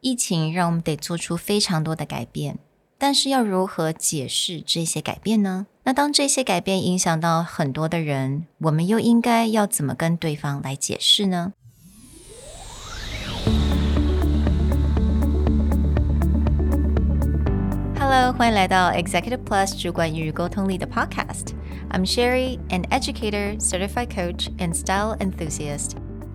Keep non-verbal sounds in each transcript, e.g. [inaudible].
疫情让我们得做出非常多的改变，但是要如何解释这些改变呢？那当这些改变影响到很多的人，我们又应该要怎么跟对方来解释呢？Hello，欢迎来到 Executive Plus 主管与沟通力的 Podcast。I'm Sherry, an educator, certified coach, and style enthusiast.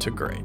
to great.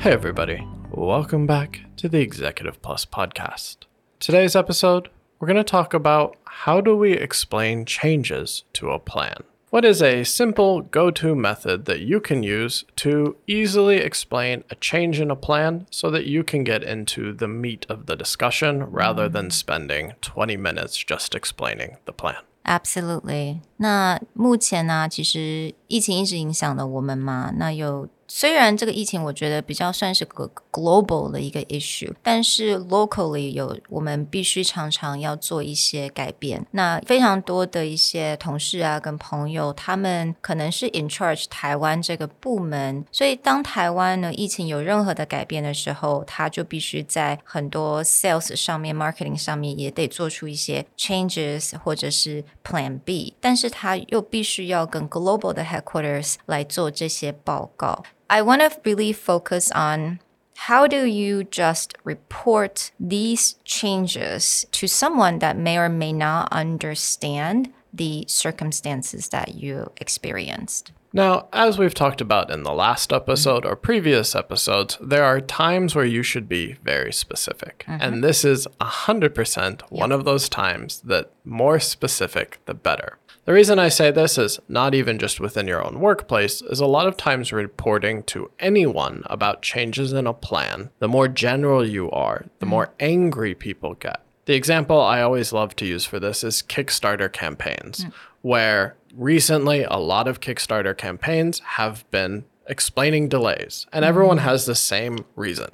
Hey, everybody. Welcome back to the Executive Plus podcast. Today's episode, we're going to talk about how do we explain changes to a plan. What is a simple go to method that you can use to easily explain a change in a plan so that you can get into the meat of the discussion rather than spending 20 minutes just explaining the plan? Absolutely. 那目前呢，其实疫情一直影响了我们嘛。那有 虽然这个疫情我觉得比较算是个 global 的一个 issue，但是 locally 有我们必须常常要做一些改变。那非常多的一些同事啊跟朋友，他们可能是 in charge 台湾这个部门，所以当台湾呢疫情有任何的改变的时候，他就必须在很多 sales 上面、marketing 上面也得做出一些 changes 或者是 plan B，但是他又必须要跟 global 的 headquarters 来做这些报告。I want to really focus on how do you just report these changes to someone that may or may not understand the circumstances that you experienced? Now, as we've talked about in the last episode or previous episodes, there are times where you should be very specific. Mm-hmm. And this is 100% one of those times that more specific, the better. The reason I say this is not even just within your own workplace, is a lot of times reporting to anyone about changes in a plan, the more general you are, the more angry people get. The example I always love to use for this is Kickstarter campaigns, mm. where recently a lot of Kickstarter campaigns have been explaining delays, and mm. everyone has the same reason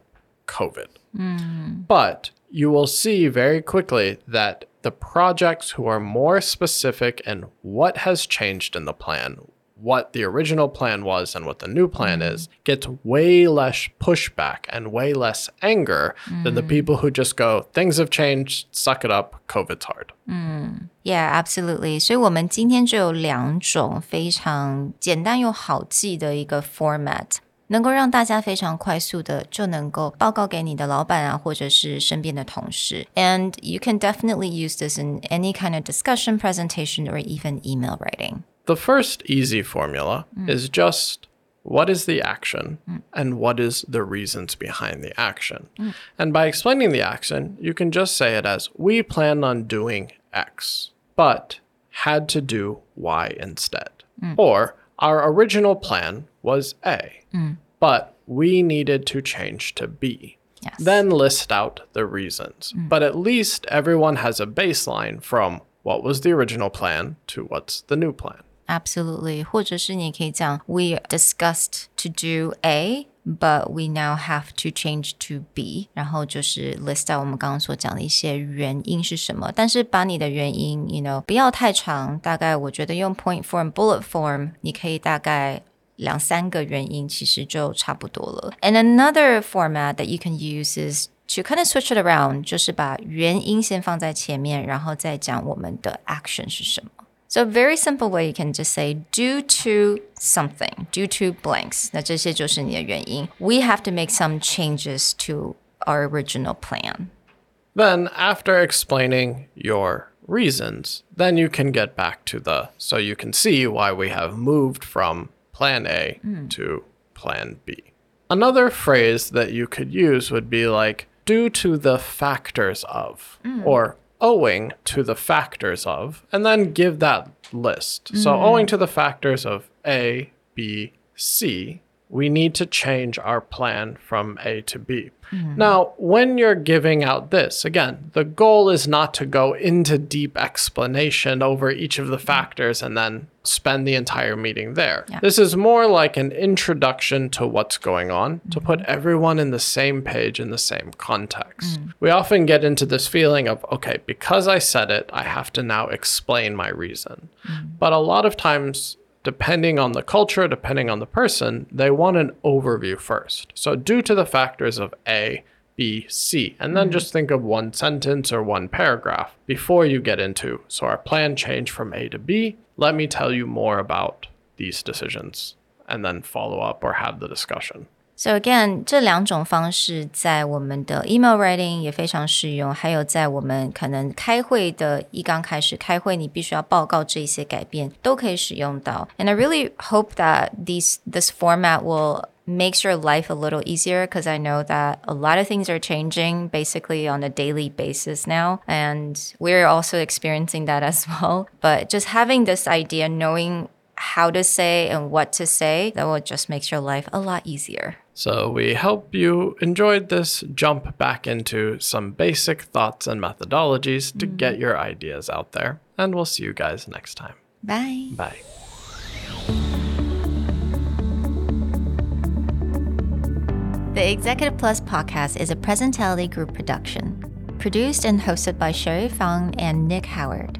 COVID. Mm. But you will see very quickly that the projects who are more specific in what has changed in the plan, what the original plan was and what the new plan mm. is, gets way less pushback and way less anger mm. than the mm. people who just go, things have changed, suck it up, COVID's hard. Mm. Yeah, absolutely. 所以我们今天就有两种非常简单又好记的一个 format。 能够让大家非常快速的就能够报告给你的老板啊，或者是身边的同事。And you can definitely use this in any kind of discussion, presentation, or even email writing. The first easy formula mm. is just what is the action mm. and what is the reasons behind the action. Mm. And by explaining the action, you can just say it as we plan on doing X, but had to do Y instead. Mm. Or our original plan was A, mm. but we needed to change to B. Yes. Then list out the reasons. Mm. But at least everyone has a baseline from what was the original plan to what's the new plan. Absolutely. 或者是你可以讲 we discussed to do A but we now have to change to B，然后就是 list out 我们刚刚所讲的一些原因是什么，但是把你的原因，you know，不要太长，大概我觉得用 point form、bullet form，你可以大概 两三个原因，其实就差不多了。And another format that you can use is to kind of switch it around，就是把原因先放在前面，然后再讲我们的 action 是什么。so a very simple way you can just say due to something, due to blanks. We have to make some changes to our original plan. Then after explaining your reasons, then you can get back to the so you can see why we have moved from plan A mm. to plan B. Another phrase that you could use would be like due to the factors of mm. or owing to the factors of, and then give that list. So, owing to the factors of A, B, C, we need to change our plan from A to B. Mm-hmm. Now, when you're giving out this, again, the goal is not to go into deep explanation over each of the mm-hmm. factors and then spend the entire meeting there. This is more like an introduction to what's going on to mm-hmm. put everyone in the same page in the same context. Mm. We often get into this feeling of, okay, because I said it, I have to now explain my reason. Mm. But a lot of times, depending on the culture, depending on the person, they want an overview first. So, due to the factors of A, B, C, and then mm-hmm. just think of one sentence or one paragraph before you get into. So, our plan changed from A to B. Let me tell you more about these decisions, and then follow up or have the discussion. So again，这两种方式在我们的 email writing 也非常适用，还有在我们可能开会的一刚开始开会，你必须要报告这些改变，都可以使用到。And I really hope that these this format will makes your life a little easier because I know that a lot of things are changing basically on a daily basis now. And we're also experiencing that as well. [laughs] But just having this idea, knowing how to say and what to say, that will just makes your life a lot easier. So, we hope you enjoyed this jump back into some basic thoughts and methodologies to mm-hmm. get your ideas out there. And we'll see you guys next time. Bye. Bye. The Executive Plus podcast is a Presentality Group production, produced and hosted by Sherry Fang and Nick Howard.